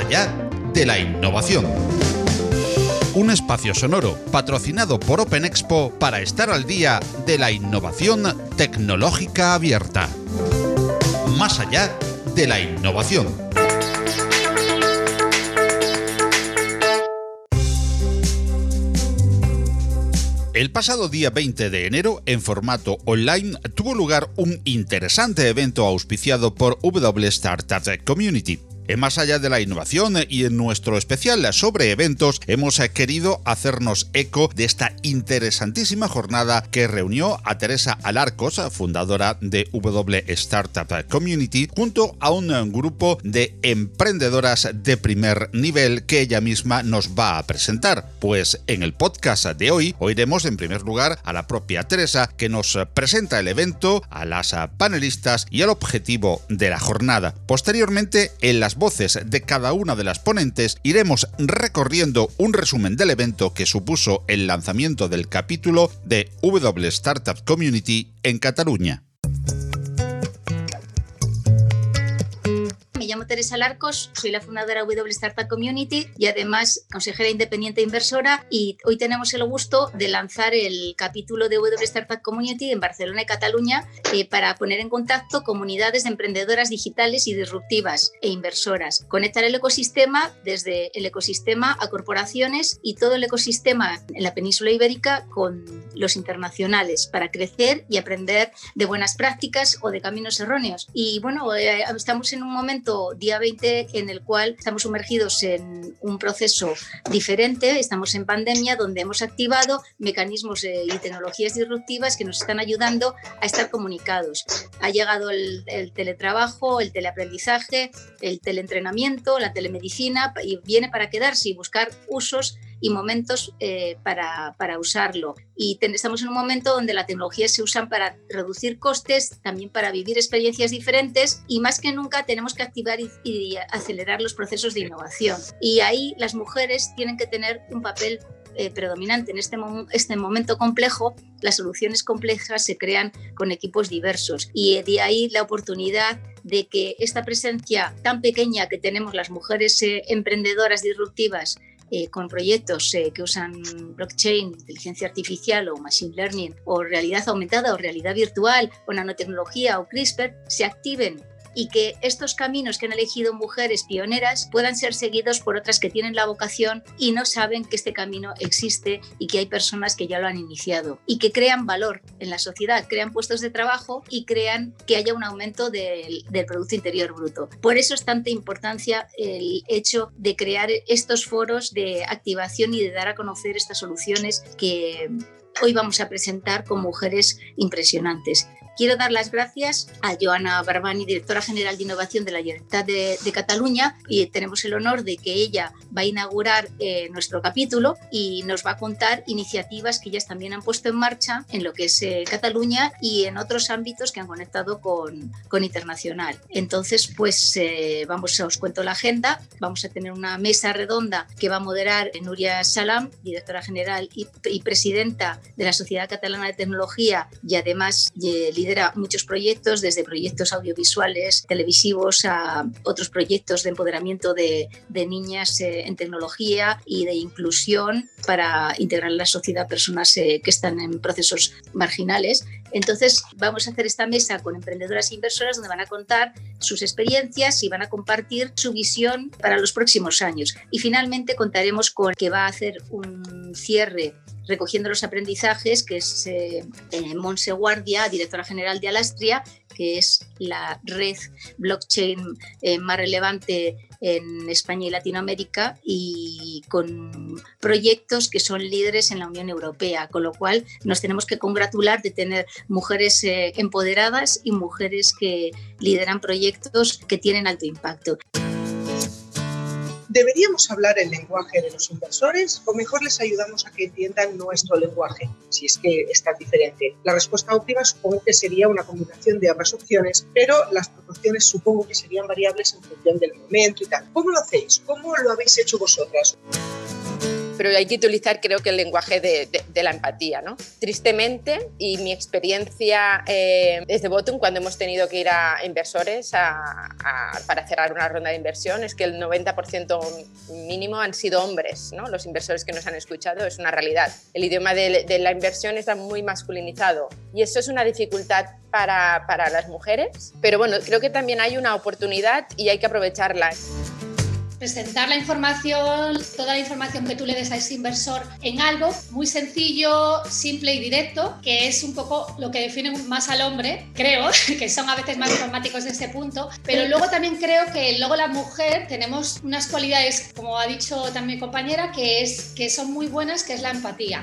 allá de la innovación. Un espacio sonoro patrocinado por Open Expo para estar al día de la innovación tecnológica abierta. Más allá de la innovación. El pasado día 20 de enero, en formato online, tuvo lugar un interesante evento auspiciado por W Startup Community. Más allá de la innovación y en nuestro especial sobre eventos, hemos querido hacernos eco de esta interesantísima jornada que reunió a Teresa Alarcos, fundadora de W Startup Community, junto a un grupo de emprendedoras de primer nivel que ella misma nos va a presentar. Pues en el podcast de hoy oiremos en primer lugar a la propia Teresa que nos presenta el evento, a las panelistas y al objetivo de la jornada. Posteriormente, en las voces de cada una de las ponentes, iremos recorriendo un resumen del evento que supuso el lanzamiento del capítulo de W Startup Community en Cataluña. Llamo Teresa Larcos, soy la fundadora de W Startup Community y además consejera independiente e inversora y hoy tenemos el gusto de lanzar el capítulo de W Startup Community en Barcelona y Cataluña eh, para poner en contacto comunidades de emprendedoras digitales y disruptivas e inversoras. Conectar el ecosistema desde el ecosistema a corporaciones y todo el ecosistema en la península ibérica con los internacionales para crecer y aprender de buenas prácticas o de caminos erróneos. Y bueno, eh, estamos en un momento día 20 en el cual estamos sumergidos en un proceso diferente, estamos en pandemia donde hemos activado mecanismos y tecnologías disruptivas que nos están ayudando a estar comunicados. Ha llegado el, el teletrabajo, el teleaprendizaje, el teleentrenamiento, la telemedicina y viene para quedarse y buscar usos y momentos eh, para, para, usarlo. Y estamos en un momento donde la tecnología se usa para reducir costes, también para vivir experiencias diferentes y más que nunca tenemos que activar y, acelerar los procesos de innovación. Y ahí las mujeres tienen que tener un papel eh, predominante en este, este momento complejo, las soluciones complejas se crean con equipos diversos y de ahí la oportunidad de que esta presencia tan pequeña que tenemos las mujeres eh, emprendedoras disruptivas eh, con proyectos eh, que usan blockchain, inteligencia artificial o machine learning o realidad aumentada o realidad virtual o nanotecnología o CRISPR se activen y que estos caminos que han elegido mujeres pioneras puedan ser seguidos por otras que tienen la vocación y no saben que este camino existe y que hay personas que ya lo han iniciado y que crean valor en la sociedad, crean puestos de trabajo y crean que haya un aumento del, Producto Interior Bruto. Por eso es tanta importancia el hecho de crear estos foros de activación y de dar a conocer estas soluciones que hoy vamos a presentar con mujeres impresionantes. Quiero dar las gracias a Joana Barbani, directora general de innovación de la Generalitat de, Cataluña, y tenemos el honor de que ella va a inaugurar eh, nuestro capítulo y nos va a contar iniciativas que ellas también han puesto en marcha en lo que es eh, Cataluña y en otros ámbitos que han conectado con, con internacional. Entonces, pues eh, vamos, os cuento la agenda. Vamos a tener una mesa redonda que va a moderar Nuria Salam, directora general y, y presidenta de la Sociedad Catalana de Tecnología y además lidera muchos proyectos, desde proyectos audiovisuales, televisivos, a otros proyectos de empoderamiento de, niñas eh, en tecnología y de inclusión para integrar en la sociedad personas eh, que están en procesos marginales. Entonces, vamos a hacer esta mesa con emprendedoras e inversoras donde van a contar sus experiencias y van a compartir su visión para los próximos años. Y finalmente contaremos con que va a hacer un cierre recogiendo los aprendizajes, que es eh, Monse Guardia, directora general de Alastria, que es la red blockchain eh, más relevante en España y Latinoamérica y con proyectos que son líderes en la Unión Europea, con lo cual nos tenemos que congratular de tener mujeres empoderadas y mujeres que lideran proyectos que tienen alto impacto. ¿Deberíamos hablar el lenguaje de los inversores o mejor les ayudamos a que entiendan nuestro lenguaje, si es que es tan diferente? La respuesta óptima supongo que sería una combinación de ambas opciones, pero las proporciones supongo que serían variables en función del momento y tal. ¿Cómo lo hacéis? ¿Cómo lo habéis hecho vosotras? Pero hay que utilizar creo que el lenguaje de, la empatía. ¿no? Tristemente, y mi experiencia eh, desde Bottom, cuando hemos tenido que ir a inversores para cerrar una ronda de inversión, es que el 90% mínimo han sido hombres, ¿no? los inversores que nos han escuchado, es una realidad. El idioma de, de la inversión está muy masculinizado y eso es una dificultad para, para las mujeres, pero bueno, creo que también hay una oportunidad y hay que aprovecharla presentar la información, toda la información que tú le des a ese inversor en algo muy sencillo, simple y directo, que es un poco lo que define más al hombre, creo, que son a veces más informáticos de ese punto, pero luego también creo que luego la mujer tenemos unas cualidades, como ha dicho también mi compañera, que, es, que son muy buenas, que es la empatía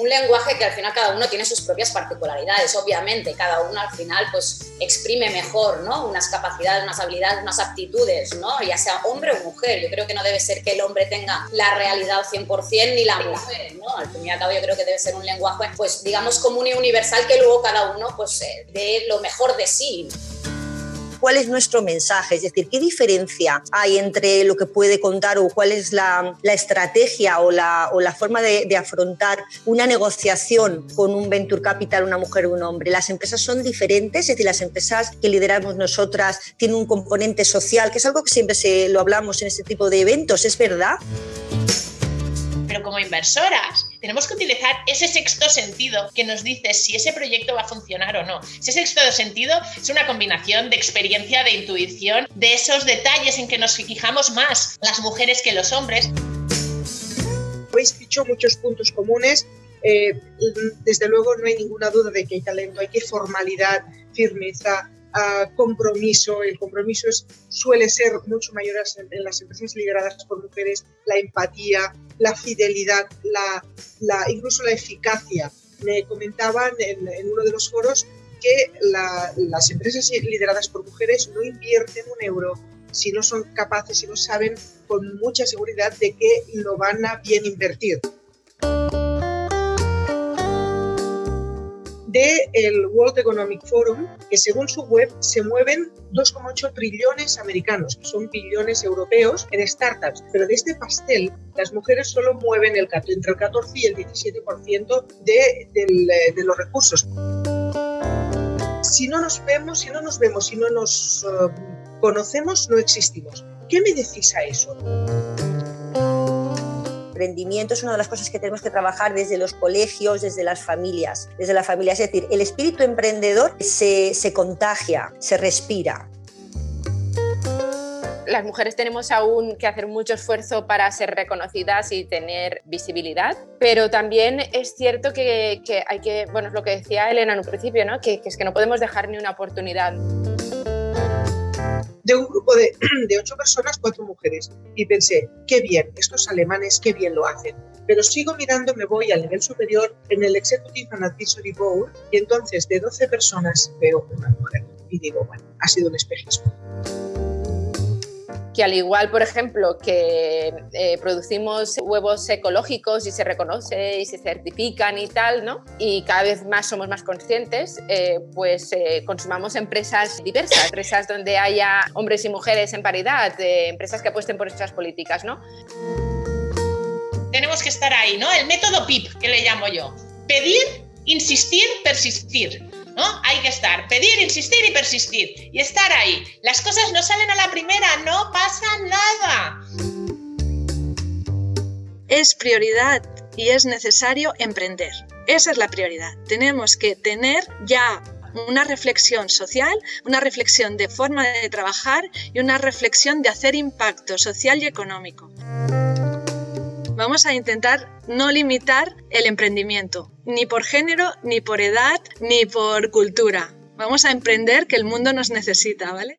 un lenguaje que al final cada uno tiene sus propias particularidades, obviamente, cada uno al final pues exprime mejor, ¿no? Unas capacidades, unas habilidades, unas aptitudes, ¿no? Ya sea hombre o mujer. Yo creo que no debe ser que el hombre tenga la realidad al 100% ni la mujer, ¿no? Al fin y al cabo yo creo que debe ser un lenguaje, pues digamos común y universal que luego cada uno pues eh, dé lo mejor de sí cuál es nuestro mensaje, es decir, qué diferencia hay entre lo que puede contar o cuál es la, estrategia o la, forma de, de, afrontar una negociación con un venture capital, una mujer o un hombre. Las empresas son diferentes, es decir, las empresas que lideramos nosotras tienen un componente social, que es algo que siempre se, lo hablamos en este tipo de eventos, ¿es verdad? pero como inversoras tenemos que utilizar ese sexto sentido que nos dice si ese proyecto va a funcionar o no. Ese sexto sentido es una combinación de experiencia, de intuición, de esos detalles en que nos fijamos más las mujeres que los hombres. Habéis dicho muchos puntos comunes. Eh, desde luego no hay ninguna duda de que hay talento, hay que formalidad, firmeza, compromiso. El compromiso es, suele ser mucho mayor en, las empresas lideradas por mujeres, la empatía, la fidelidad, incluso la eficacia. Me comentaban en, uno de los foros que las empresas lideradas por mujeres no invierten un euro si no son capaces, si no saben con mucha seguridad de que lo van a bien invertir. Del World Economic Forum, que según su web se mueven 2,8 trillones americanos, que son billones europeos en startups. Pero de este pastel, las mujeres solo mueven el, entre el 14 y el 17% de, de los recursos. Si no nos vemos, si no nos vemos, si no nos eh, conocemos, no existimos. ¿Qué me decís a eso? Emprendimiento es una de las cosas que tenemos que trabajar desde los colegios, desde las familias, desde la familia. Es decir, el espíritu emprendedor se, se contagia, se respira las mujeres tenemos aún que hacer mucho esfuerzo para ser reconocidas y tener visibilidad, pero también es cierto que, hay que, bueno, es lo que decía Elena en un principio, ¿no? Que, es que no podemos dejar ni una oportunidad de un grupo de, de, ocho personas, cuatro mujeres. Y pensé, qué bien, estos alemanes, qué bien lo hacen. Pero sigo mirando, me voy al nivel superior en el Executive and Advisory Board y entonces de 12 personas veo una mujer. Y digo, bueno, ha sido un espejismo que al igual, por ejemplo, que eh, producimos huevos ecológicos y se reconoce y se certifican y tal, ¿no? Y cada vez más somos más conscientes, eh, pues eh, consumamos empresas diversas, empresas donde haya hombres y mujeres en paridad, empresas que apuesten por estas políticas, ¿no? Tenemos que estar ahí, ¿no? El método PIP, que le llamo yo. Pedir, insistir, persistir. Hay que estar, pedir, insistir y persistir. Y estar ahí. Las cosas no salen a la primera, no pasa nada. Es prioridad y es necesario emprender. Esa es la prioridad. Tenemos que tener ya una reflexión social, una reflexión de forma de trabajar y una reflexión de hacer impacto social y económico. Vamos a intentar no limitar el emprendimiento, ni por género, ni por edad, ni por cultura. Vamos a emprender que el mundo nos necesita, ¿vale?